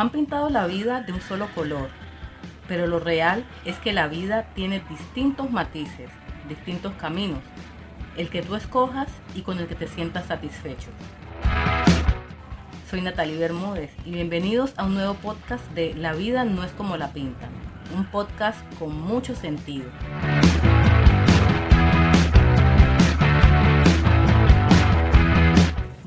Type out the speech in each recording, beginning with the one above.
han pintado la vida de un solo color, pero lo real es que la vida tiene distintos matices, distintos caminos, el que tú escojas y con el que te sientas satisfecho. Soy Natalie Bermúdez y bienvenidos a un nuevo podcast de La vida no es como la pintan, un podcast con mucho sentido.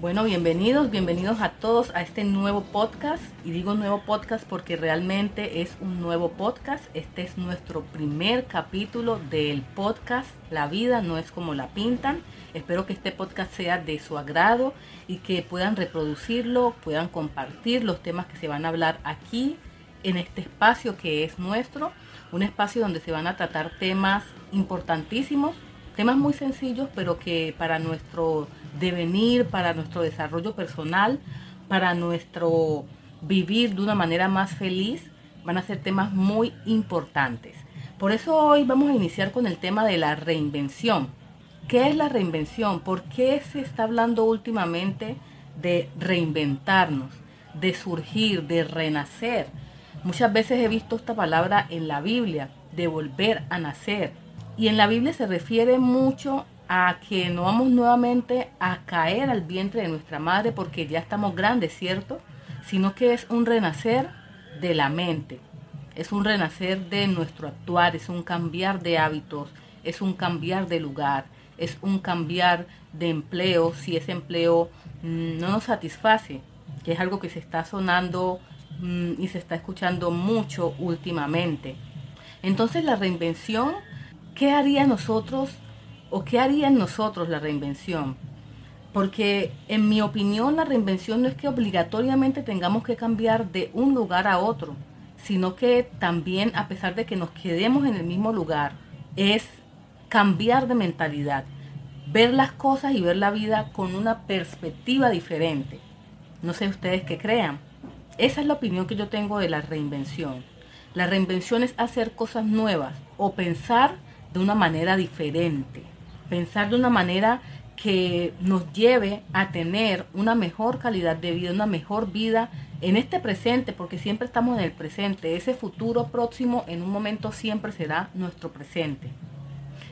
Bueno, bienvenidos, bienvenidos a todos a este nuevo podcast. Y digo nuevo podcast porque realmente es un nuevo podcast. Este es nuestro primer capítulo del podcast La vida no es como la pintan. Espero que este podcast sea de su agrado y que puedan reproducirlo, puedan compartir los temas que se van a hablar aquí en este espacio que es nuestro. Un espacio donde se van a tratar temas importantísimos, temas muy sencillos, pero que para nuestro devenir, para nuestro desarrollo personal, para nuestro vivir de una manera más feliz, van a ser temas muy importantes. Por eso hoy vamos a iniciar con el tema de la reinvención. ¿Qué es la reinvención? ¿Por qué se está hablando últimamente de reinventarnos, de surgir, de renacer? Muchas veces he visto esta palabra en la Biblia, de volver a nacer. Y en la Biblia se refiere mucho a que no vamos nuevamente a caer al vientre de nuestra madre porque ya estamos grandes, ¿cierto? Sino que es un renacer de la mente, es un renacer de nuestro actuar, es un cambiar de hábitos, es un cambiar de lugar, es un cambiar de empleo si ese empleo mm, no nos satisface, que es algo que se está sonando mm, y se está escuchando mucho últimamente. Entonces la reinvención, ¿qué haría nosotros o qué haría en nosotros la reinvención. Porque en mi opinión la reinvención no es que obligatoriamente tengamos que cambiar de un lugar a otro, sino que también a pesar de que nos quedemos en el mismo lugar, es cambiar de mentalidad, ver las cosas y ver la vida con una perspectiva diferente. No sé ustedes qué crean. Esa es la opinión que yo tengo de la reinvención. La reinvención es hacer cosas nuevas o pensar de una manera diferente pensar de una manera que nos lleve a tener una mejor calidad de vida, una mejor vida en este presente, porque siempre estamos en el presente. Ese futuro próximo en un momento siempre será nuestro presente.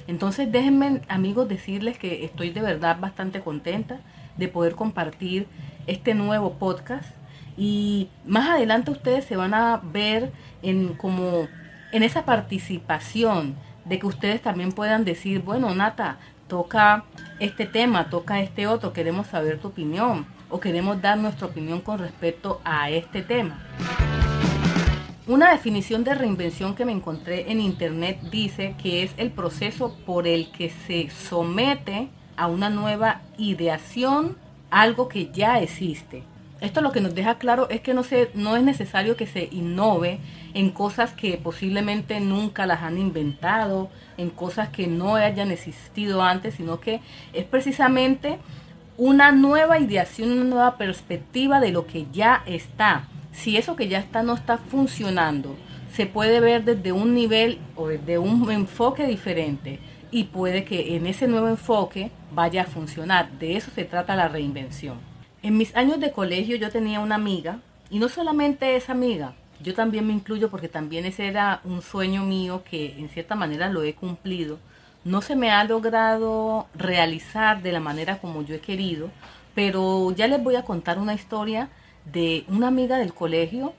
Entonces déjenme amigos decirles que estoy de verdad bastante contenta de poder compartir este nuevo podcast y más adelante ustedes se van a ver en como en esa participación de que ustedes también puedan decir, bueno, Nata, toca este tema, toca este otro, queremos saber tu opinión o queremos dar nuestra opinión con respecto a este tema. Una definición de reinvención que me encontré en internet dice que es el proceso por el que se somete a una nueva ideación algo que ya existe. Esto lo que nos deja claro es que no, se, no es necesario que se innove en cosas que posiblemente nunca las han inventado, en cosas que no hayan existido antes, sino que es precisamente una nueva ideación, una nueva perspectiva de lo que ya está. Si eso que ya está no está funcionando, se puede ver desde un nivel o desde un enfoque diferente y puede que en ese nuevo enfoque vaya a funcionar. De eso se trata la reinvención. En mis años de colegio yo tenía una amiga, y no solamente esa amiga, yo también me incluyo porque también ese era un sueño mío que en cierta manera lo he cumplido. No se me ha logrado realizar de la manera como yo he querido, pero ya les voy a contar una historia de una amiga del colegio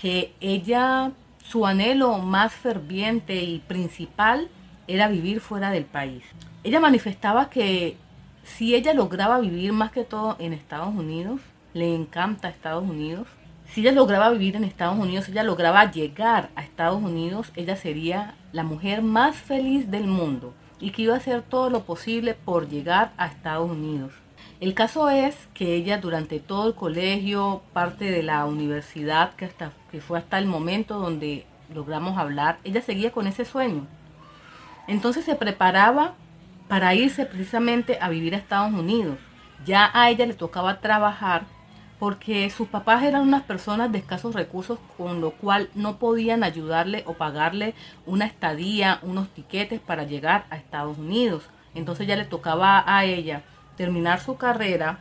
que ella, su anhelo más ferviente y principal era vivir fuera del país. Ella manifestaba que si ella lograba vivir más que todo en Estados Unidos, le encanta Estados Unidos. Si ella lograba vivir en Estados Unidos, ella lograba llegar a Estados Unidos, ella sería la mujer más feliz del mundo y que iba a hacer todo lo posible por llegar a Estados Unidos. El caso es que ella durante todo el colegio, parte de la universidad, que, hasta, que fue hasta el momento donde logramos hablar, ella seguía con ese sueño. Entonces se preparaba para irse precisamente a vivir a Estados Unidos. Ya a ella le tocaba trabajar porque sus papás eran unas personas de escasos recursos, con lo cual no podían ayudarle o pagarle una estadía, unos tiquetes para llegar a Estados Unidos. Entonces ya le tocaba a ella terminar su carrera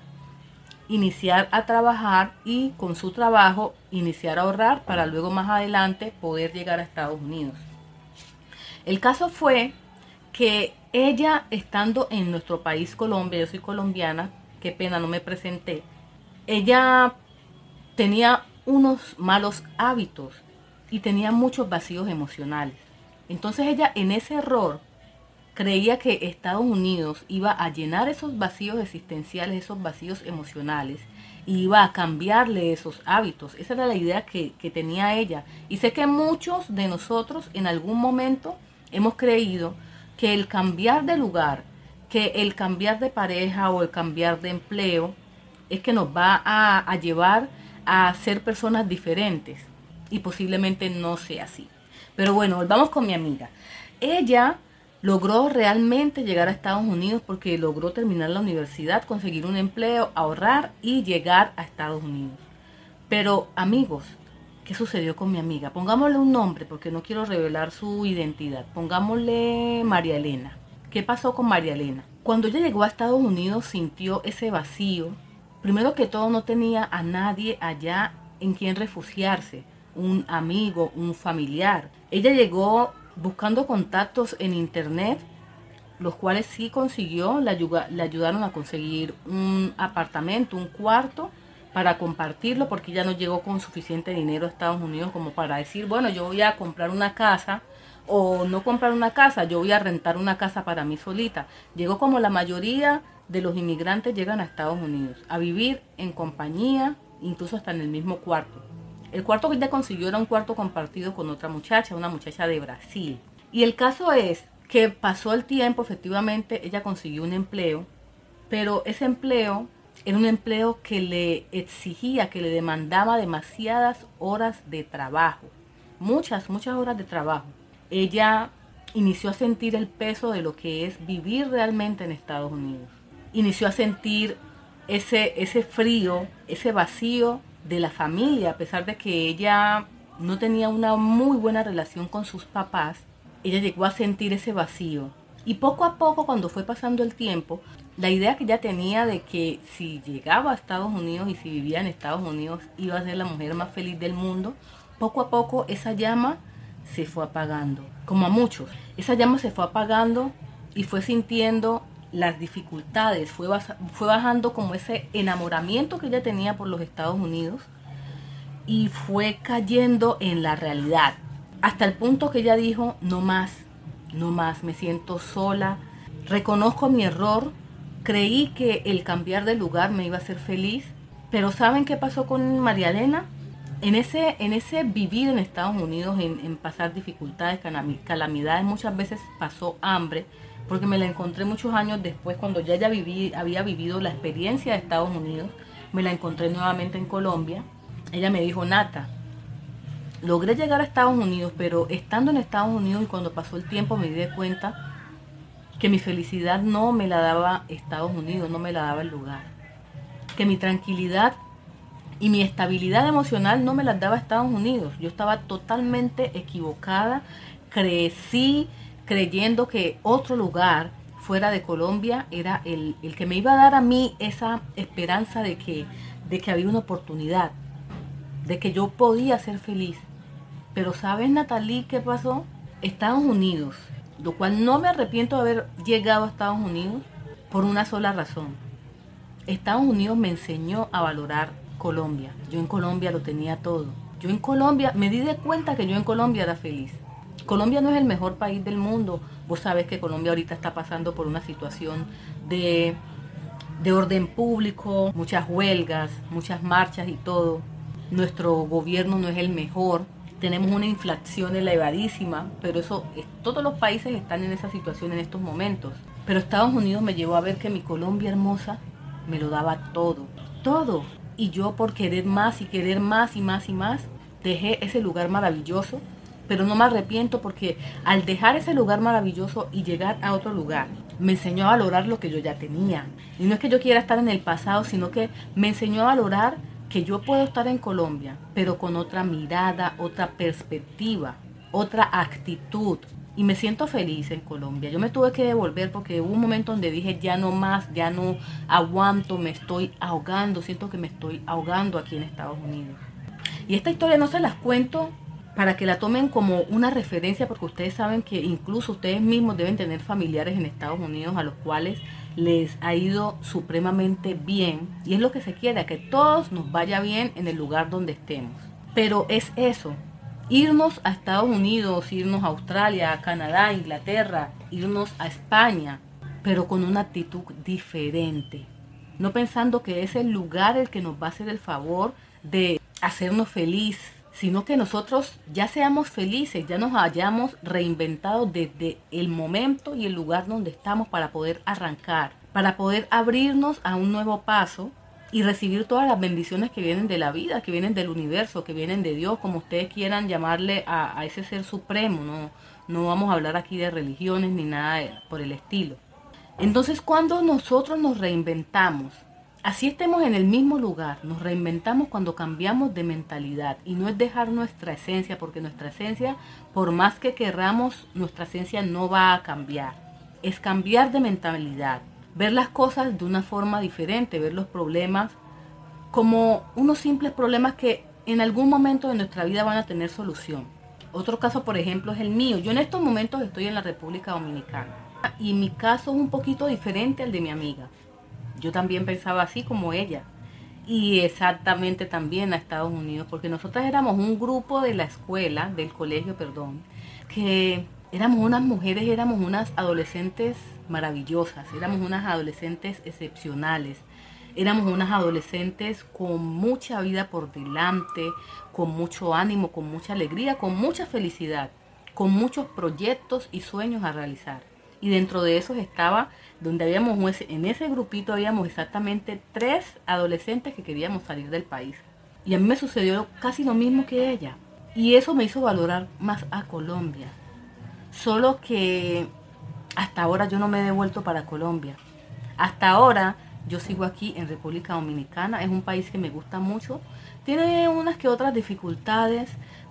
iniciar a trabajar y con su trabajo iniciar a ahorrar para luego más adelante poder llegar a Estados Unidos. El caso fue que ella estando en nuestro país Colombia, yo soy colombiana, qué pena no me presenté, ella tenía unos malos hábitos y tenía muchos vacíos emocionales. Entonces ella en ese error creía que Estados Unidos iba a llenar esos vacíos existenciales, esos vacíos emocionales, y iba a cambiarle esos hábitos. Esa era la idea que, que, tenía ella. Y sé que muchos de nosotros en algún momento hemos creído que el cambiar de lugar, que el cambiar de pareja o el cambiar de empleo, es que nos va a, llevar a ser personas diferentes. Y posiblemente no sea así. Pero bueno, volvamos con mi amiga. Ella logró realmente llegar a Estados Unidos porque logró terminar la universidad, conseguir un empleo, ahorrar y llegar a Estados Unidos. Pero amigos, ¿qué sucedió con mi amiga? Pongámosle un nombre porque no quiero revelar su identidad. Pongámosle María Elena. ¿Qué pasó con María Elena? Cuando ella llegó a Estados Unidos sintió ese vacío. Primero que todo no tenía a nadie allá en quien refugiarse, un amigo, un familiar. Ella llegó buscando contactos en internet, los cuales sí consiguió, le, ayudaron a conseguir un apartamento, un cuarto para compartirlo porque ya no llegó con suficiente dinero a Estados Unidos como para decir, bueno, yo voy a comprar una casa o no comprar una casa, yo voy a rentar una casa para mí solita. Llegó como la mayoría de los inmigrantes llegan a Estados Unidos, a vivir en compañía, incluso hasta en el mismo cuarto. El cuarto que ella consiguió era un cuarto compartido con otra muchacha, una muchacha de Brasil. Y el caso es que pasó el tiempo, efectivamente, ella consiguió un empleo, pero ese empleo era un empleo que le exigía, que le demandaba demasiadas horas de trabajo. Muchas, muchas horas de trabajo. Ella inició a sentir el peso de lo que es vivir realmente en Estados Unidos. Inició a sentir ese, ese frío, ese vacío de la familia, a pesar de que ella no tenía una muy buena relación con sus papás, ella llegó a sentir ese vacío. Y poco a poco, cuando fue pasando el tiempo, la idea que ella tenía de que si llegaba a Estados Unidos y si vivía en Estados Unidos iba a ser la mujer más feliz del mundo, poco a poco esa llama se fue apagando, como a muchos. Esa llama se fue apagando y fue sintiendo las dificultades, fue, fue bajando como ese enamoramiento que ella tenía por los Estados Unidos y fue cayendo en la realidad. Hasta el punto que ella dijo, no más, no más, me siento sola, reconozco mi error, creí que el cambiar de lugar me iba a hacer feliz, pero ¿saben qué pasó con María Elena? En ese, en ese vivir en Estados Unidos, en, pasar dificultades, calamidades, muchas veces pasó hambre, porque me la encontré muchos años después, cuando ya, ya viví, había vivido la experiencia de Estados Unidos, me la encontré nuevamente en Colombia. Ella me dijo, Nata, logré llegar a Estados Unidos, pero estando en Estados Unidos y cuando pasó el tiempo me di cuenta que mi felicidad no me la daba Estados Unidos, no me la daba el lugar. Que mi tranquilidad y mi estabilidad emocional no me las daba Estados Unidos. Yo estaba totalmente equivocada, crecí creyendo que otro lugar fuera de Colombia era el, que me iba a dar a mí esa esperanza de que, de que había una oportunidad, de que yo podía ser feliz. Pero ¿sabes, Natalie, qué pasó? Estados Unidos, lo cual no me arrepiento de haber llegado a Estados Unidos por una sola razón. Estados Unidos me enseñó a valorar Colombia. Yo en Colombia lo tenía todo. Yo en Colombia me di de cuenta que yo en Colombia era feliz. Colombia no es el mejor país del mundo. Vos sabés que Colombia ahorita está pasando por una situación de, de orden público, muchas huelgas, muchas marchas y todo. Nuestro gobierno no es el mejor. Tenemos una inflación elevadísima, pero eso todos los países están en esa situación en estos momentos. Pero Estados Unidos me llevó a ver que mi Colombia hermosa me lo daba todo, todo. Y yo por querer más y querer más y más y más, dejé ese lugar maravilloso pero no me arrepiento porque al dejar ese lugar maravilloso y llegar a otro lugar, me enseñó a valorar lo que yo ya tenía. Y no es que yo quiera estar en el pasado, sino que me enseñó a valorar que yo puedo estar en Colombia, pero con otra mirada, otra perspectiva, otra actitud. y me siento feliz en Colombia. Yo me tuve que devolver porque hubo un momento donde dije ya no más, ya no aguanto, me estoy ahogando, siento que me estoy ahogando aquí en Estados Unidos. Y esta historia no se las cuento para que la tomen como una referencia porque ustedes saben que incluso ustedes mismos deben tener familiares en Estados Unidos a los cuales les ha ido supremamente bien y es lo que se quiere, que todos nos vaya bien en el lugar donde estemos. Pero es eso, irnos a Estados Unidos, irnos a Australia, a Canadá, Inglaterra, irnos a España, pero con una actitud diferente. No pensando que es el lugar el que nos va a hacer el favor de hacernos feliz, sino que nosotros ya seamos felices, ya nos hayamos reinventado desde el momento y el lugar donde estamos para poder arrancar, para poder abrirnos a un nuevo paso y recibir todas las bendiciones que vienen de la vida, que vienen del universo, que vienen de Dios, como ustedes quieran llamarle a, ese ser supremo. No, no vamos a hablar aquí de religiones ni nada por el estilo. Entonces cuando nosotros nos reinventamos, así estemos en el mismo lugar, nos reinventamos cuando cambiamos de mentalidad y no es dejar nuestra esencia, porque nuestra esencia, por más que querramos, nuestra esencia no va a cambiar. Es cambiar de mentalidad, ver las cosas de una forma diferente, ver los problemas como unos simples problemas que en algún momento de nuestra vida van a tener solución. Otro caso, por ejemplo, es el mío. Yo en estos momentos estoy en la República Dominicana y mi caso es un poquito diferente al de mi amiga. Yo también pensaba así como ella y exactamente también a Estados Unidos, porque nosotras éramos un grupo de la escuela, del colegio, perdón, que éramos unas mujeres, éramos unas adolescentes maravillosas, éramos unas adolescentes excepcionales, éramos unas adolescentes con mucha vida por delante, con mucho ánimo, con mucha alegría, con mucha felicidad, con muchos proyectos y sueños a realizar. Y dentro de esos estaba, donde habíamos, en ese grupito habíamos exactamente tres adolescentes que queríamos salir del país. Y a mí me sucedió casi lo mismo que ella. Y eso me hizo valorar más a Colombia Solo que hasta ahora yo no me he devuelto para Colombia. Hasta ahora yo sigo aquí en República Dominicana. Es un país que me gusta mucho. Tiene unas que otras dificultades,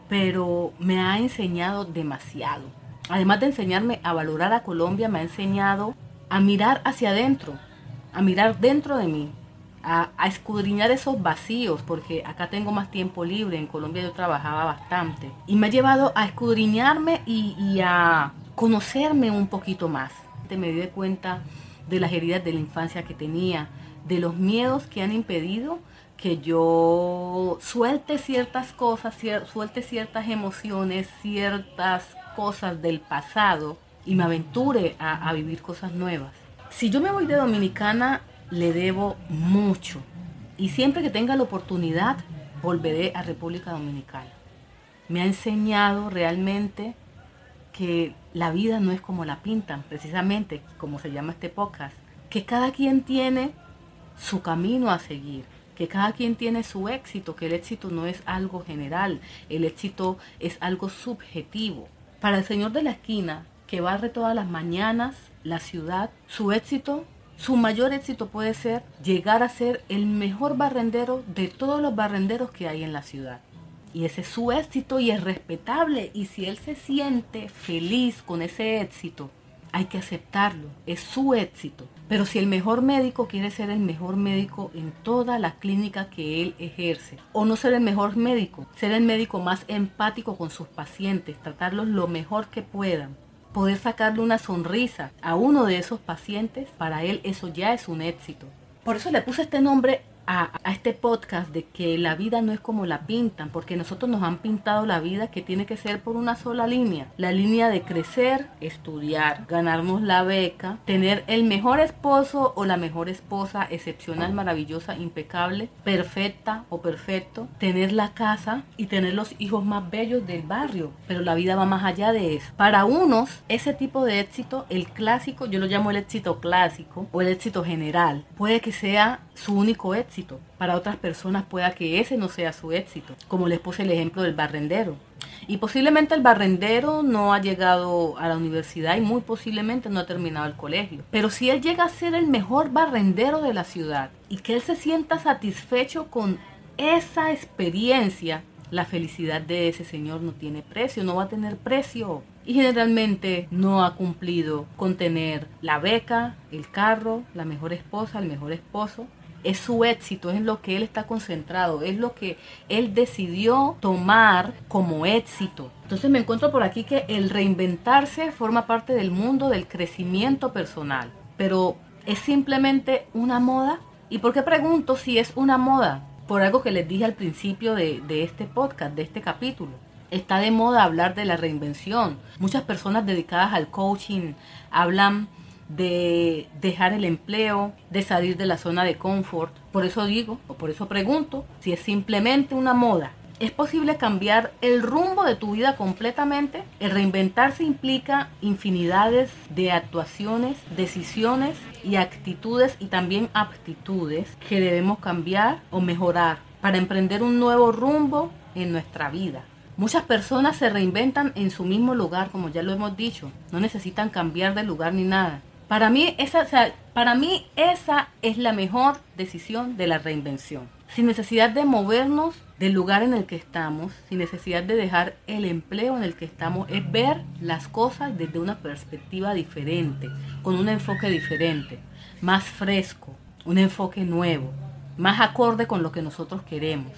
pero me ha enseñado demasiado. Además de enseñarme a valorar a Colombia, me ha enseñado a mirar hacia adentro, a mirar dentro de mí, a, escudriñar esos vacíos, porque acá tengo más tiempo libre, en Colombia yo trabajaba bastante, y me ha llevado a escudriñarme y, a conocerme un poquito más. Me di cuenta de las heridas de la infancia que tenía, de los miedos que han impedido que yo suelte ciertas cosas, suelte ciertas emociones, ciertas cosas del pasado y me aventure a, a vivir cosas nuevas. Si yo me voy de Dominicana le debo mucho. Y siempre que tenga la oportunidad, volveré a República Dominicana. Me ha enseñado realmente que la vida no es como la pintan, precisamente como se llama este podcast, que cada quien tiene su camino a seguir, que cada quien tiene su éxito, que el éxito no es algo general, el éxito es algo subjetivo. Para el señor de la esquina, que barre todas las mañanas la ciudad, su éxito su mayor éxito puede ser llegar a ser el mejor barrendero de todos los barrenderos que hay en la ciudad. Y ese es su éxito y es respetable. Y si él se siente feliz con ese éxito, hay que aceptarlo. Es su éxito. Pero si el mejor médico quiere ser el mejor médico en toda la clínica que él ejerce, o no ser el mejor médico, ser el médico más empático con sus pacientes, tratarlos lo mejor que puedan, poder sacarle una sonrisa a uno de esos pacientes, para él eso ya es un éxito. Por eso le puse este nombre a, este podcast de que la vida no es como la pintan, porque nosotros nos han pintado la vida que tiene que ser por una sola línea. La línea de crecer, estudiar, ganarnos la beca, tener el mejor esposo o la mejor esposa, excepcional, maravillosa, impecable, perfecta o perfecto, tener la casa y tener los hijos más bellos del barrio. Pero la vida va más allá de eso. Para unos, ese tipo de éxito, el clásico, yo lo llamo el éxito clásico o el éxito general, puede que sea su único éxito. Para otras personas pueda que ese no sea su éxito, como les puse el ejemplo del barrendero. Y posiblemente el barrendero no ha llegado a la universidad y muy posiblemente no ha terminado el colegio. Pero si él llega a ser el mejor barrendero de la ciudad y que él se sienta satisfecho con esa experiencia, la felicidad de ese señor no tiene precio, no va a tener precio. y generalmente no ha cumplido con tener la beca, el carro, la mejor esposa, el mejor esposo. Es su éxito, es lo que él está concentrado, es lo que él decidió tomar como éxito. Entonces me encuentro por aquí que el reinventarse forma parte del mundo del crecimiento personal, pero es simplemente una moda. ¿Y por qué pregunto si es una moda? Por algo que les dije al principio de, de este podcast, de este capítulo está de moda hablar de la reinvención. Muchas personas dedicadas al coaching hablan de dejar el empleo, de salir de la zona de confort. Por eso digo, o por eso pregunto, si es simplemente una moda. ¿Es posible cambiar el rumbo de tu vida completamente? El reinventarse implica infinidades de actuaciones, decisiones y actitudes y también aptitudes que debemos cambiar o mejorar para emprender un nuevo rumbo en nuestra vida. Muchas personas se reinventan en su mismo lugar, como ya lo hemos dicho. No necesitan cambiar de lugar ni nada. Para mí, esa, para mí esa es la mejor decisión de la reinvención. Sin necesidad de movernos del lugar en el que estamos, sin necesidad de dejar el empleo en el que estamos, es ver las cosas desde una perspectiva diferente, con un enfoque diferente, más fresco, un enfoque nuevo, más acorde con lo que nosotros queremos,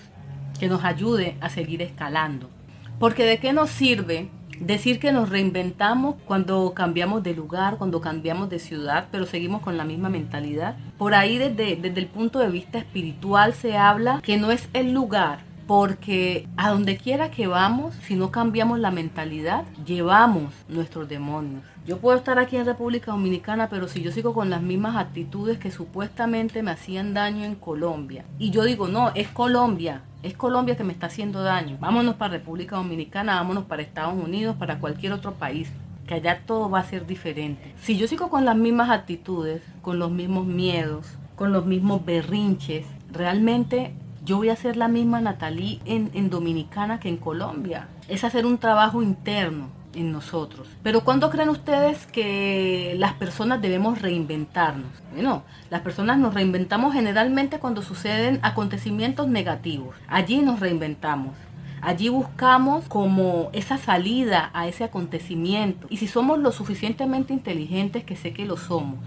que nos ayude a seguir escalando. Porque de qué nos sirve decir que nos reinventamos cuando cambiamos de lugar, cuando cambiamos de ciudad, pero seguimos con la misma mentalidad. Por ahí desde, desde el punto de vista espiritual se habla que no es el lugar, porque a donde quiera que vamos, si no cambiamos la mentalidad, llevamos nuestros demonios. Yo puedo estar aquí en República Dominicana, pero si yo sigo con las mismas actitudes que supuestamente me hacían daño en Colombia, y yo digo, no, es Colombia, es Colombia que me está haciendo daño, vámonos para República Dominicana, vámonos para Estados Unidos, para cualquier otro país, que allá todo va a ser diferente. Si yo sigo con las mismas actitudes, con los mismos miedos, con los mismos berrinches, realmente yo voy a ser la misma Natalie en, en Dominicana que en Colombia. Es hacer un trabajo interno en nosotros. Pero ¿cuándo creen ustedes que las personas debemos reinventarnos? Bueno, las personas nos reinventamos generalmente cuando suceden acontecimientos negativos. Allí nos reinventamos. Allí buscamos como esa salida a ese acontecimiento. Y si somos lo suficientemente inteligentes, que sé que lo somos,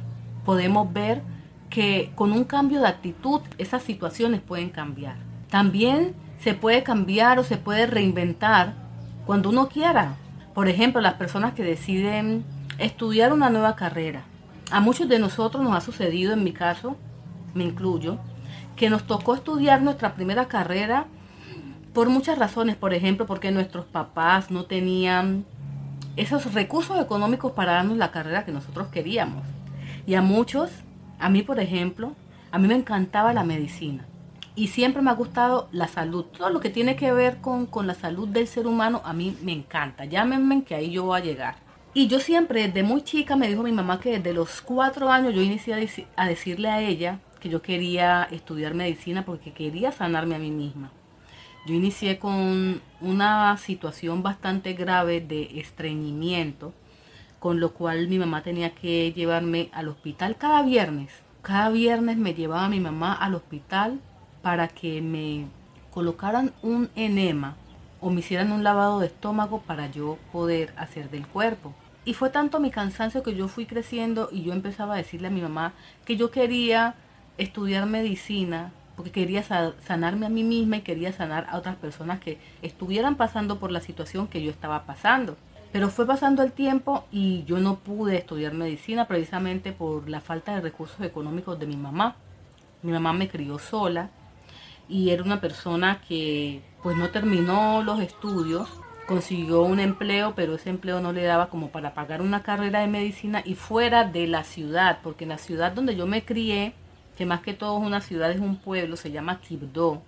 podemos ver que con un cambio de actitud esas situaciones pueden cambiar. También se puede cambiar o se puede reinventar cuando uno quiera. Por ejemplo, las personas que deciden estudiar una nueva carrera. A muchos de nosotros nos ha sucedido, en mi caso, me incluyo, que nos tocó estudiar nuestra primera carrera por muchas razones. Por ejemplo, porque nuestros papás no tenían esos recursos económicos para darnos la carrera que nosotros queríamos. Y a muchos a mí, por ejemplo, a mí me encantaba la medicina y siempre me ha gustado la salud. Todo lo que tiene que ver con, la salud del ser humano a mí me encanta. Llámenme que ahí yo voy a llegar. Y yo siempre, desde muy chica, me dijo mi mamá que desde los cuatro años yo inicié a, a decirle a ella que yo quería estudiar medicina porque quería sanarme a mí misma. Yo inicié con una situación bastante grave de estreñimiento con lo cual mi mamá tenía que llevarme al hospital cada viernes. Cada viernes me llevaba mi mamá al hospital para que me colocaran un enema o me hicieran un lavado de estómago para yo poder hacer del cuerpo. Y fue tanto mi cansancio que yo fui creciendo y yo empezaba a decirle a mi mamá que yo quería estudiar medicina porque quería sanarme a mí misma y quería sanar a otras personas que estuvieran pasando por la situación que yo estaba pasando. Pero fue pasando el tiempo y yo no pude estudiar medicina precisamente por la falta de recursos económicos de mi mamá. Mi mamá me crió sola y era una persona que pues no terminó los estudios, consiguió un empleo, pero ese empleo no le daba como para pagar una carrera de medicina y fuera de la ciudad, porque en la ciudad donde yo me crié, que más que todo es una ciudad, es un pueblo, se llama Quibdó,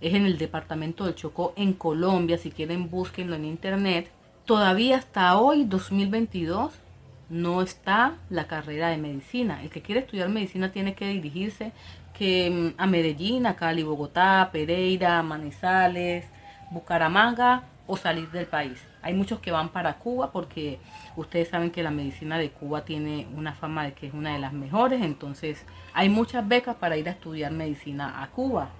es en el departamento del Chocó, en Colombia, si quieren búsquenlo en internet, todavía hasta hoy, 2022, no está la carrera de medicina. El que quiere estudiar medicina tiene que dirigirse que, mm, a Medellín, a Cali, Bogotá, Pereira, Manizales, Bucaramanga o salir del país. Hay muchos que van para Cuba porque ustedes saben que la medicina de Cuba tiene una fama de que es una de las mejores, entonces hay muchas becas para ir a estudiar medicina a Cuba.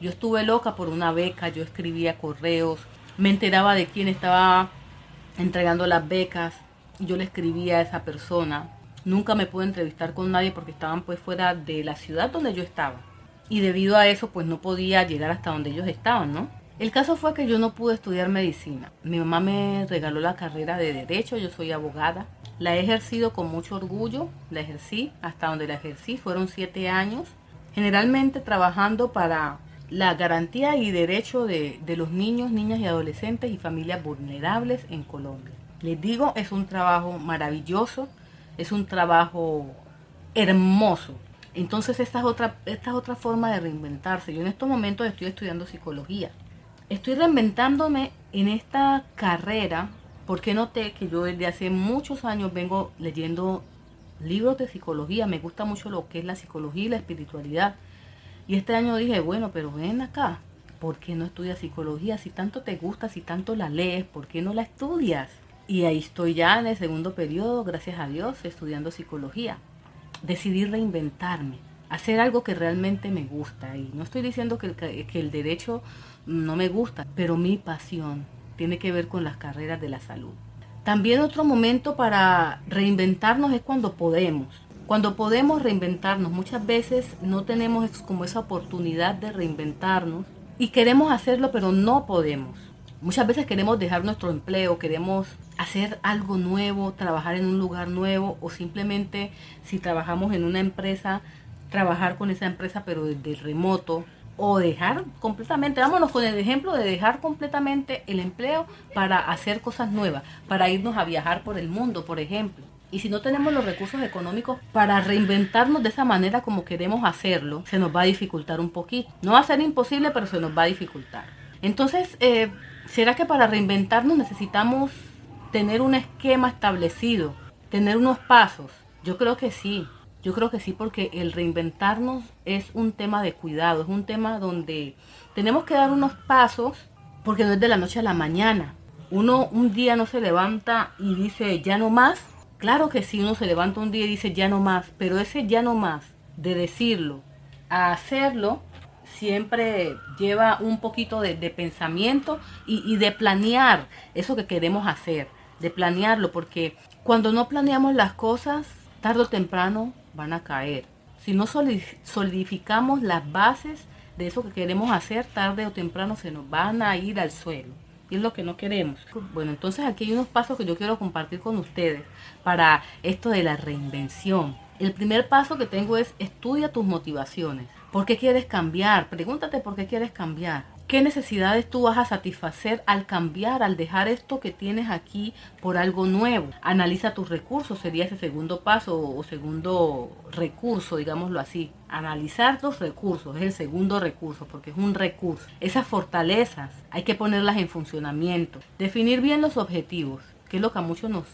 Yo estuve loca por una beca, yo escribía correos, me enteraba de quién estaba entregando las becas. Yo le escribía a esa persona. Nunca me pude entrevistar con nadie porque estaban pues fuera de la ciudad donde yo estaba. Y debido a eso pues no podía llegar hasta donde ellos estaban, ¿no? El caso fue que yo no pude estudiar medicina. Mi mamá me regaló la carrera de derecho, yo soy abogada. La he ejercido con mucho orgullo, la ejercí hasta donde la ejercí, fueron siete años, generalmente trabajando para la garantía y derecho de, de los niños, niñas y adolescentes y familias vulnerables en Colombia. Les digo, es un trabajo maravilloso, es un trabajo hermoso. Entonces esta es otra, esta es otra forma de reinventarse. Yo en estos momentos estoy estudiando psicología estoy reinventándome en esta carrera porque noté que yo desde hace muchos años vengo leyendo libros de psicología, me gusta mucho lo que es la psicología y la espiritualidad. Y este año dije, bueno, pero ven acá, ¿por qué no estudias psicología? Si tanto te gusta, si tanto la lees, ¿por qué no la estudias? Y ahí estoy ya en el segundo periodo, gracias a Dios, estudiando psicología. Decidí reinventarme, hacer algo que realmente me gusta. Y no estoy diciendo que el, que el derecho no me gusta, pero mi pasión tiene que ver con las carreras de la salud. También otro momento para reinventarnos es cuando podemos. Cuando podemos reinventarnos, muchas veces no tenemos como esa oportunidad de reinventarnos y queremos hacerlo, pero no podemos. Muchas veces queremos dejar nuestro empleo, queremos hacer algo nuevo, trabajar en un lugar nuevo o simplemente si trabajamos en una empresa, trabajar con esa empresa pero desde remoto o dejar completamente, vámonos con el ejemplo de dejar completamente el empleo para hacer cosas nuevas, para irnos a viajar por el mundo, por ejemplo. Y si no tenemos los recursos económicos para reinventarnos de esa manera como queremos hacerlo, se nos va a dificultar un poquito. No va a ser imposible, pero se nos va a dificultar. Entonces, eh, ¿será que para reinventarnos necesitamos tener un esquema establecido, tener unos pasos? Yo creo que sí. Yo creo que sí, porque el reinventarnos es un tema de cuidado, es un tema donde tenemos que dar unos pasos, porque no es de la noche a la mañana. Uno un día no se levanta y dice ya no más. Claro que sí, uno se levanta un día y dice ya no más, pero ese ya no más, de decirlo a hacerlo, siempre lleva un poquito de, pensamiento y, y de planear eso que queremos hacer, de planearlo, porque cuando no planeamos las cosas, tarde o temprano van a caer. Si no solidificamos las bases de eso que queremos hacer, tarde o temprano se nos van a ir al suelo. Y es lo que no queremos. Bueno, entonces aquí hay unos pasos que yo quiero compartir con ustedes para esto de la reinvención. El primer paso que tengo es estudia tus motivaciones. ¿Por qué quieres cambiar? Pregúntate por qué quieres cambiar. ¿Qué necesidades tú vas a satisfacer al cambiar, al dejar esto que tienes aquí por algo nuevo? Analiza tus recursos, sería ese segundo paso o segundo recurso, digámoslo así. Analizar tus recursos es el segundo recurso porque es un recurso. Esas fortalezas hay que ponerlas en funcionamiento. Definir bien los objetivos, que es lo que a muchos nos,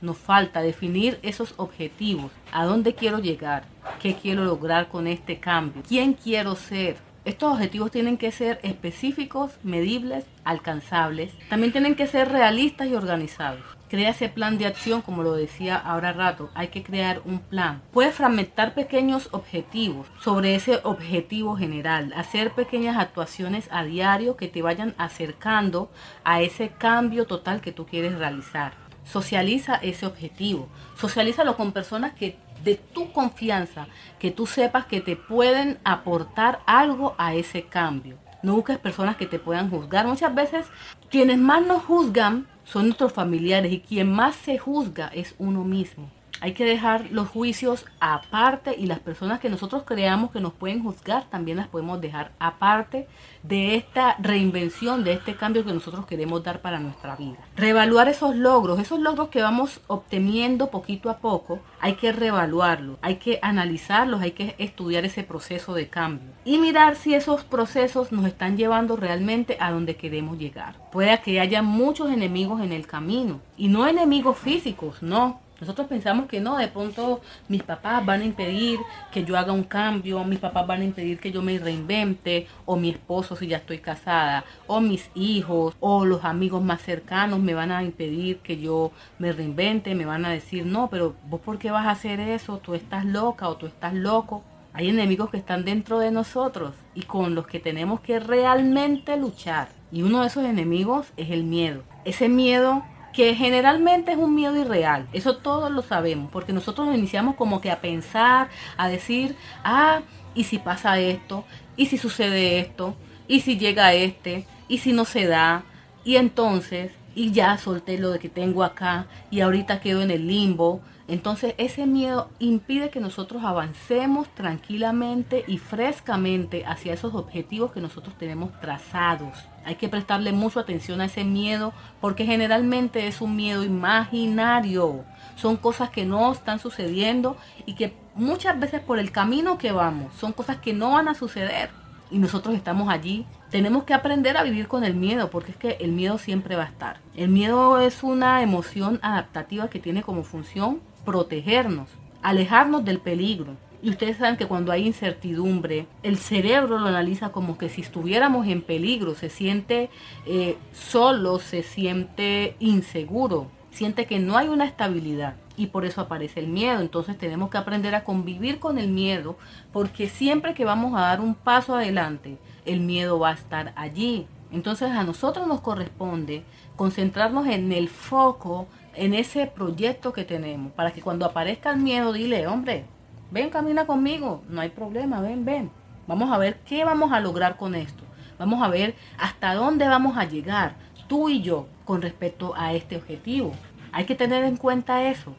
nos falta, definir esos objetivos. ¿A dónde quiero llegar? ¿Qué quiero lograr con este cambio? ¿Quién quiero ser? Estos objetivos tienen que ser específicos, medibles, alcanzables. También tienen que ser realistas y organizados. Crea ese plan de acción, como lo decía ahora rato. Hay que crear un plan. Puedes fragmentar pequeños objetivos sobre ese objetivo general. Hacer pequeñas actuaciones a diario que te vayan acercando a ese cambio total que tú quieres realizar. Socializa ese objetivo. Socialízalo con personas que de tu confianza, que tú sepas que te pueden aportar algo a ese cambio. No busques personas que te puedan juzgar. Muchas veces quienes más nos juzgan son nuestros familiares y quien más se juzga es uno mismo. Hay que dejar los juicios aparte y las personas que nosotros creamos que nos pueden juzgar también las podemos dejar aparte de esta reinvención, de este cambio que nosotros queremos dar para nuestra vida. Reevaluar esos logros, esos logros que vamos obteniendo poquito a poco, hay que reevaluarlos, hay que analizarlos, hay que estudiar ese proceso de cambio y mirar si esos procesos nos están llevando realmente a donde queremos llegar. Puede que haya muchos enemigos en el camino y no enemigos físicos, no, nosotros pensamos que no, de pronto mis papás van a impedir que yo haga un cambio, mis papás van a impedir que yo me reinvente, o mi esposo si ya estoy casada, o mis hijos, o los amigos más cercanos me van a impedir que yo me reinvente, me van a decir, no, pero vos por qué vas a hacer eso, tú estás loca o tú estás loco. Hay enemigos que están dentro de nosotros y con los que tenemos que realmente luchar. Y uno de esos enemigos es el miedo. Ese miedo que generalmente es un miedo irreal. Eso todos lo sabemos, porque nosotros nos iniciamos como que a pensar, a decir, ah, ¿y si pasa esto? ¿Y si sucede esto? ¿Y si llega este? ¿Y si no se da? Y entonces, y ya solté lo de que tengo acá y ahorita quedo en el limbo. Entonces ese miedo impide que nosotros avancemos tranquilamente y frescamente hacia esos objetivos que nosotros tenemos trazados. Hay que prestarle mucha atención a ese miedo porque generalmente es un miedo imaginario. Son cosas que no están sucediendo y que muchas veces por el camino que vamos son cosas que no van a suceder y nosotros estamos allí. Tenemos que aprender a vivir con el miedo, porque es que el miedo siempre va a estar. El miedo es una emoción adaptativa que tiene como función protegernos, alejarnos del peligro. Y ustedes saben que cuando hay incertidumbre, el cerebro lo analiza como que si estuviéramos en peligro, se siente eh, solo, se siente inseguro, siente que no hay una estabilidad y por eso aparece el miedo. Entonces tenemos que aprender a convivir con el miedo porque siempre que vamos a dar un paso adelante, el miedo va a estar allí. Entonces a nosotros nos corresponde concentrarnos en el foco, en ese proyecto que tenemos, para que cuando aparezca el miedo, dile, hombre, ven, camina conmigo, no hay problema, ven, ven. Vamos a ver qué vamos a lograr con esto. Vamos a ver hasta dónde vamos a llegar, tú y yo, con respecto a este objetivo. Hay que tener en cuenta eso.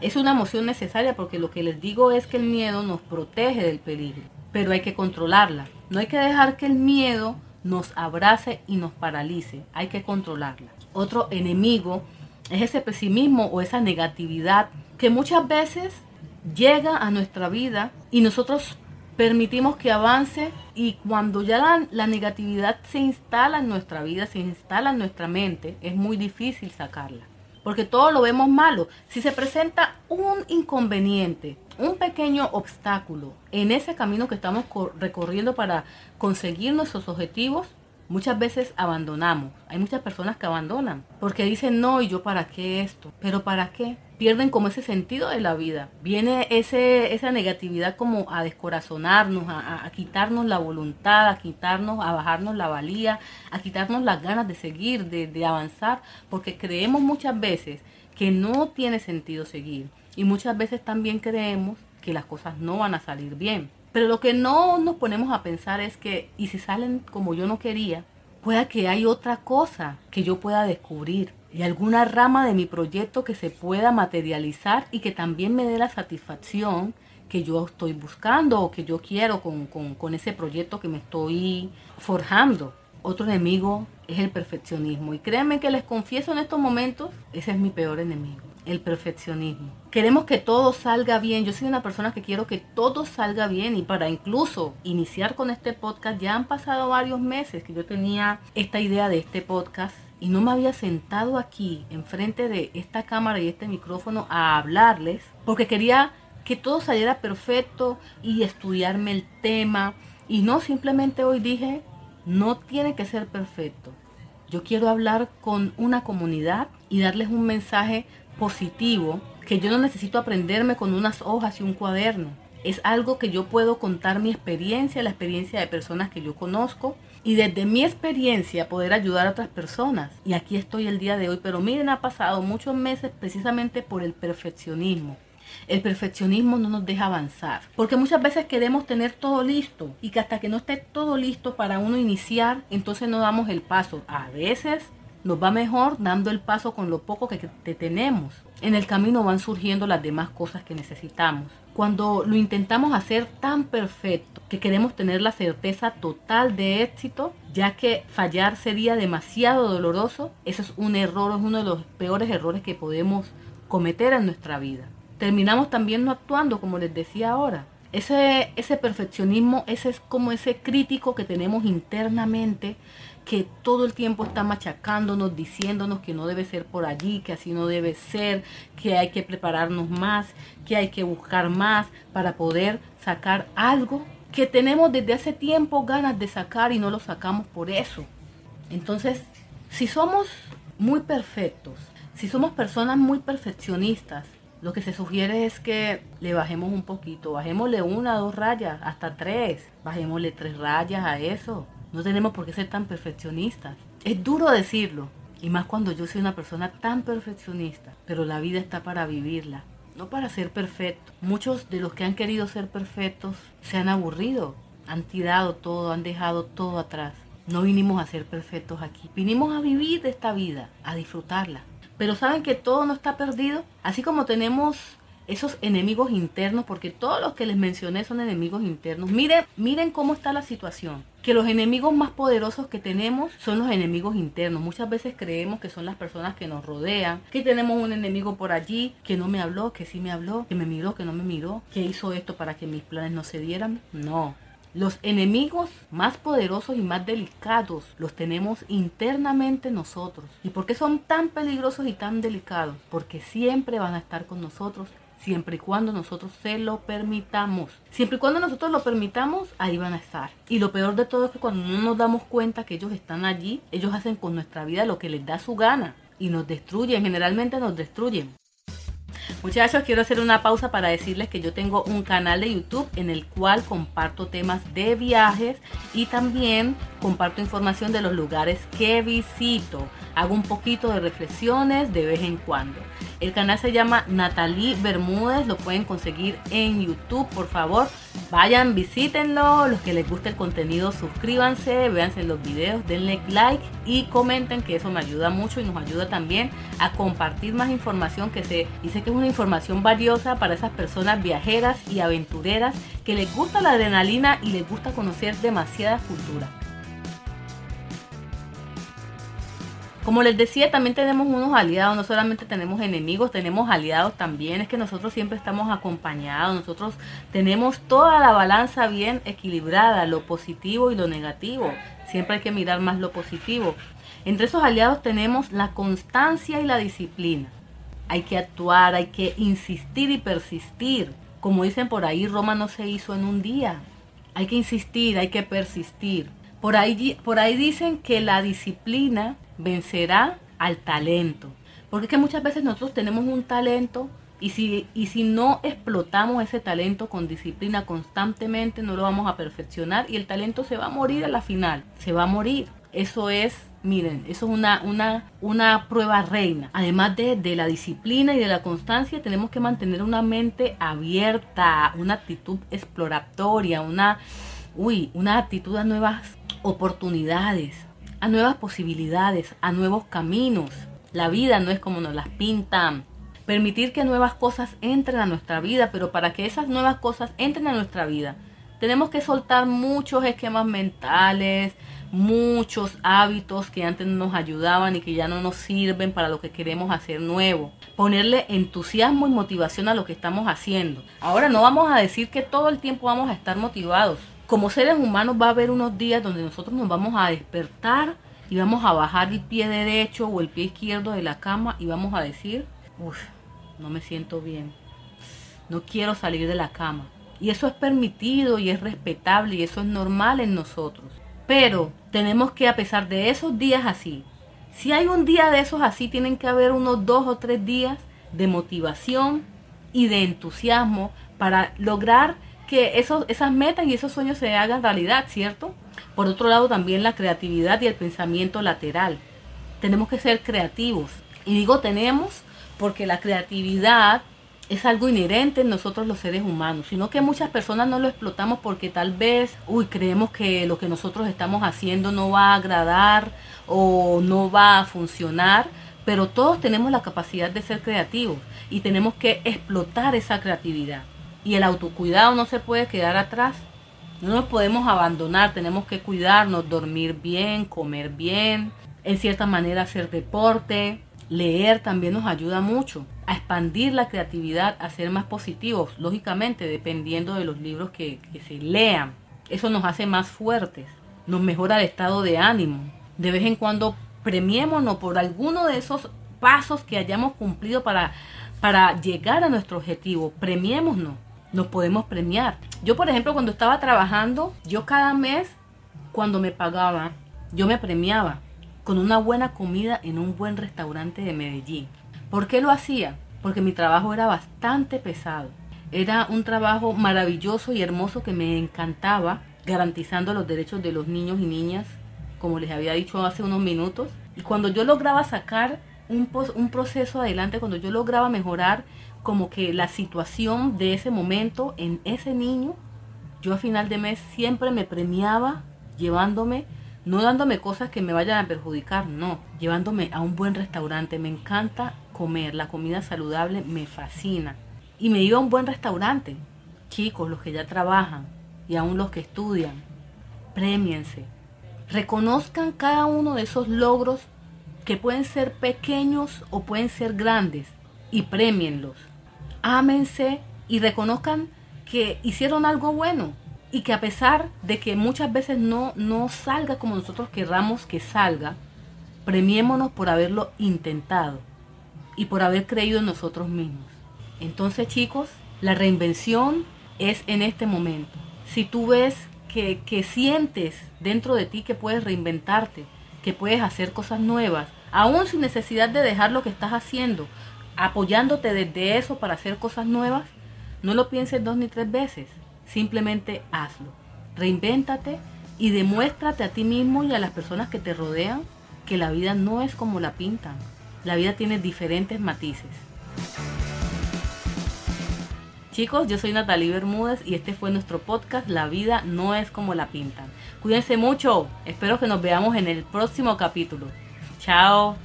Es una emoción necesaria porque lo que les digo es que el miedo nos protege del peligro, pero hay que controlarla. No hay que dejar que el miedo nos abrace y nos paralice. Hay que controlarla. Otro enemigo es ese pesimismo o esa negatividad que muchas veces llega a nuestra vida y nosotros permitimos que avance y cuando ya la, la, negatividad se instala en nuestra vida, se instala en nuestra mente, es muy difícil sacarla porque todo lo vemos malo. Si se presenta un inconveniente, un pequeño obstáculo en ese camino que estamos recorriendo para conseguir nuestros objetivos, muchas veces abandonamos. Hay muchas personas que abandonan porque dicen, no, ¿y yo para qué esto? ¿Pero para qué? Pierden como ese sentido de la vida. Viene ese, esa negatividad como a descorazonarnos, a, quitarnos la voluntad, a quitarnos, a bajarnos la valía, a quitarnos las ganas de seguir, de, de avanzar, porque creemos muchas veces que no tiene sentido seguir. Y muchas veces también creemos que las cosas no van a salir bien. Pero lo que no nos ponemos a pensar es que, y si salen como yo no quería, pueda que hay otra cosa que yo pueda descubrir y alguna rama de mi proyecto que se pueda materializar y que también me dé la satisfacción que yo estoy buscando o que yo quiero con, con ese proyecto que me estoy forjando. Otro enemigo es el perfeccionismo. Y créanme que les confieso en estos momentos, ese es mi peor enemigo el perfeccionismo. Queremos que todo salga bien. Yo soy una persona que quiero que todo salga bien y para incluso iniciar con este podcast ya han pasado varios meses que yo tenía esta idea de este podcast y no me había sentado aquí enfrente de esta cámara y este micrófono a hablarles porque quería que todo saliera perfecto y estudiarme el tema y no simplemente hoy dije no tiene que ser perfecto. Yo quiero hablar con una comunidad y darles un mensaje positivo que yo no necesito aprenderme con unas hojas y un cuaderno. Es algo que yo puedo contar mi experiencia, la experiencia de personas que yo conozco y desde mi experiencia poder ayudar a otras personas. Y aquí estoy el día de hoy, pero miren, ha pasado muchos meses precisamente por el perfeccionismo. El perfeccionismo no nos deja avanzar, porque muchas veces queremos tener todo listo y que hasta que no esté todo listo para uno iniciar, entonces no damos el paso. A veces nos va mejor dando el paso con lo poco que tenemos. En el camino van surgiendo las demás cosas que necesitamos. Cuando lo intentamos hacer tan perfecto que queremos tener la certeza total de éxito, ya que fallar sería demasiado doloroso, eso es un error, es uno de los peores errores que podemos cometer en nuestra vida. Terminamos también no actuando, como les decía ahora. Ese, ese perfeccionismo, ese es como ese crítico que tenemos internamente que todo el tiempo está machacándonos, diciéndonos que no debe ser por allí, que así no debe ser, que hay que prepararnos más, que hay que buscar más para poder sacar algo que tenemos desde hace tiempo ganas de sacar y no lo sacamos por eso. Entonces, si somos muy perfectos, si somos personas muy perfeccionistas, lo que se sugiere es que le bajemos un poquito, bajémosle una, dos rayas, hasta tres, bajémosle tres rayas a eso. No tenemos por qué ser tan perfeccionistas. Es duro decirlo, Y más cuando yo soy una persona tan perfeccionista. Pero la vida está para vivirla, no para ser perfecto. Muchos de los que han querido ser perfectos se han aburrido, han tirado todo, han dejado todo atrás. No vinimos a ser perfectos aquí. Vinimos a vivir esta vida, a disfrutarla. Pero saben que todo no está perdido. Así como tenemos esos enemigos internos, porque todos los que les mencioné son enemigos internos. Miren, miren cómo está la situación. Que los enemigos más poderosos que tenemos son los enemigos internos. Muchas veces creemos que son las personas que nos rodean, que tenemos un enemigo por allí que no me habló, que sí me habló, que me miró, que no me miró, que hizo esto para que mis planes no se dieran. No, los enemigos más poderosos y más delicados los tenemos internamente nosotros. ¿Y por qué son tan peligrosos y tan delicados? Porque siempre van a estar con nosotros siempre y cuando nosotros se lo permitamos. Siempre y cuando nosotros lo permitamos, ahí van a estar. Y lo peor de todo es que cuando no nos damos cuenta que ellos están allí, ellos hacen con nuestra vida lo que les da su gana y nos destruyen, generalmente nos destruyen. Muchachos, quiero hacer una pausa para decirles que yo tengo un canal de YouTube en el cual comparto temas de viajes y también comparto información de los lugares que visito. Hago un poquito de reflexiones de vez en cuando. El canal se llama Natalie Bermúdez, lo pueden conseguir en YouTube, por favor. Vayan, visítenlo, los que les guste el contenido, suscríbanse, véanse los videos, denle like y comenten que eso me ayuda mucho y nos ayuda también a compartir más información que se dice que es una información valiosa para esas personas viajeras y aventureras que les gusta la adrenalina y les gusta conocer demasiada cultura. Como les decía, también tenemos unos aliados, no solamente tenemos enemigos, tenemos aliados también. Es que nosotros siempre estamos acompañados, nosotros tenemos toda la balanza bien equilibrada, lo positivo y lo negativo. Siempre hay que mirar más lo positivo. Entre esos aliados tenemos la constancia y la disciplina. Hay que actuar, hay que insistir y persistir. Como dicen por ahí, Roma no se hizo en un día. Hay que insistir, hay que persistir. Por ahí, por ahí dicen que la disciplina vencerá al talento. Porque es que muchas veces nosotros tenemos un talento y si, y si no explotamos ese talento con disciplina constantemente, no lo vamos a perfeccionar y el talento se va a morir a la final. Se va a morir. Eso es, miren, eso es una, una, una prueba reina. Además de, de la disciplina y de la constancia, tenemos que mantener una mente abierta, una actitud exploratoria, una, uy, una actitud a nuevas oportunidades, a nuevas posibilidades, a nuevos caminos. La vida no es como nos las pintan. Permitir que nuevas cosas entren a nuestra vida, pero para que esas nuevas cosas entren a nuestra vida, tenemos que soltar muchos esquemas mentales, muchos hábitos que antes nos ayudaban y que ya no nos sirven para lo que queremos hacer nuevo. Ponerle entusiasmo y motivación a lo que estamos haciendo. Ahora no vamos a decir que todo el tiempo vamos a estar motivados como seres humanos va a haber unos días donde nosotros nos vamos a despertar y vamos a bajar el pie derecho o el pie izquierdo de la cama y vamos a decir, uff, no me siento bien, no quiero salir de la cama. Y eso es permitido y es respetable y eso es normal en nosotros. Pero tenemos que, a pesar de esos días así, si hay un día de esos así, tienen que haber unos dos o tres días de motivación y de entusiasmo para lograr que esos, esas metas y esos sueños se hagan realidad, ¿cierto? Por otro lado, también la creatividad y el pensamiento lateral. Tenemos que ser creativos. Y digo tenemos porque la creatividad es algo inherente en nosotros los seres humanos, sino que muchas personas no lo explotamos porque tal vez, uy, creemos que lo que nosotros estamos haciendo no va a agradar o no va a funcionar, pero todos tenemos la capacidad de ser creativos y tenemos que explotar esa creatividad y el autocuidado no se puede quedar atrás. No nos podemos abandonar, tenemos que cuidarnos, dormir bien, comer bien, en cierta manera hacer deporte, leer también nos ayuda mucho a expandir la creatividad, a ser más positivos, lógicamente dependiendo de los libros que, se lean. Eso nos hace más fuertes, nos mejora el estado de ánimo. De vez en cuando premiémonos por alguno de esos pasos que hayamos cumplido para, para llegar a nuestro objetivo. Premiémonos nos podemos premiar. Yo, por ejemplo, cuando estaba trabajando, yo cada mes, cuando me pagaba, yo me premiaba con una buena comida en un buen restaurante de Medellín. ¿Por qué lo hacía? Porque mi trabajo era bastante pesado. Era un trabajo maravilloso y hermoso que me encantaba, garantizando los derechos de los niños y niñas, como les había dicho hace unos minutos. Y cuando yo lograba sacar un, un proceso adelante, cuando yo lograba mejorar como que la situación de ese momento en ese niño, yo a final de mes siempre me premiaba llevándome, no dándome cosas que me vayan a perjudicar, no, llevándome a un buen restaurante. Me encanta comer, la comida saludable me fascina. Y me iba a un buen restaurante. Chicos, los que ya trabajan y aún los que estudian, premiense. Reconozcan cada uno de esos logros que pueden ser pequeños o pueden ser grandes y premienlos. Ámense y reconozcan que hicieron algo bueno y que a pesar de que muchas veces no, no salga como nosotros querramos que salga, premiémonos por haberlo intentado y por haber creído en nosotros mismos. Entonces chicos, la reinvención es en este momento. Si tú ves que, que sientes dentro de ti que puedes reinventarte, que puedes hacer cosas nuevas, aún sin necesidad de dejar lo que estás haciendo, apoyándote desde eso para hacer cosas nuevas, no lo pienses dos ni tres veces, simplemente hazlo. Reinvéntate y demuéstrate a ti mismo y a las personas que te rodean que la vida no es como la pintan. La vida tiene diferentes matices. Chicos, yo soy Natalie Bermúdez y este fue nuestro podcast La vida no es como la pintan. Cuídense mucho, espero que nos veamos en el próximo capítulo. Chao.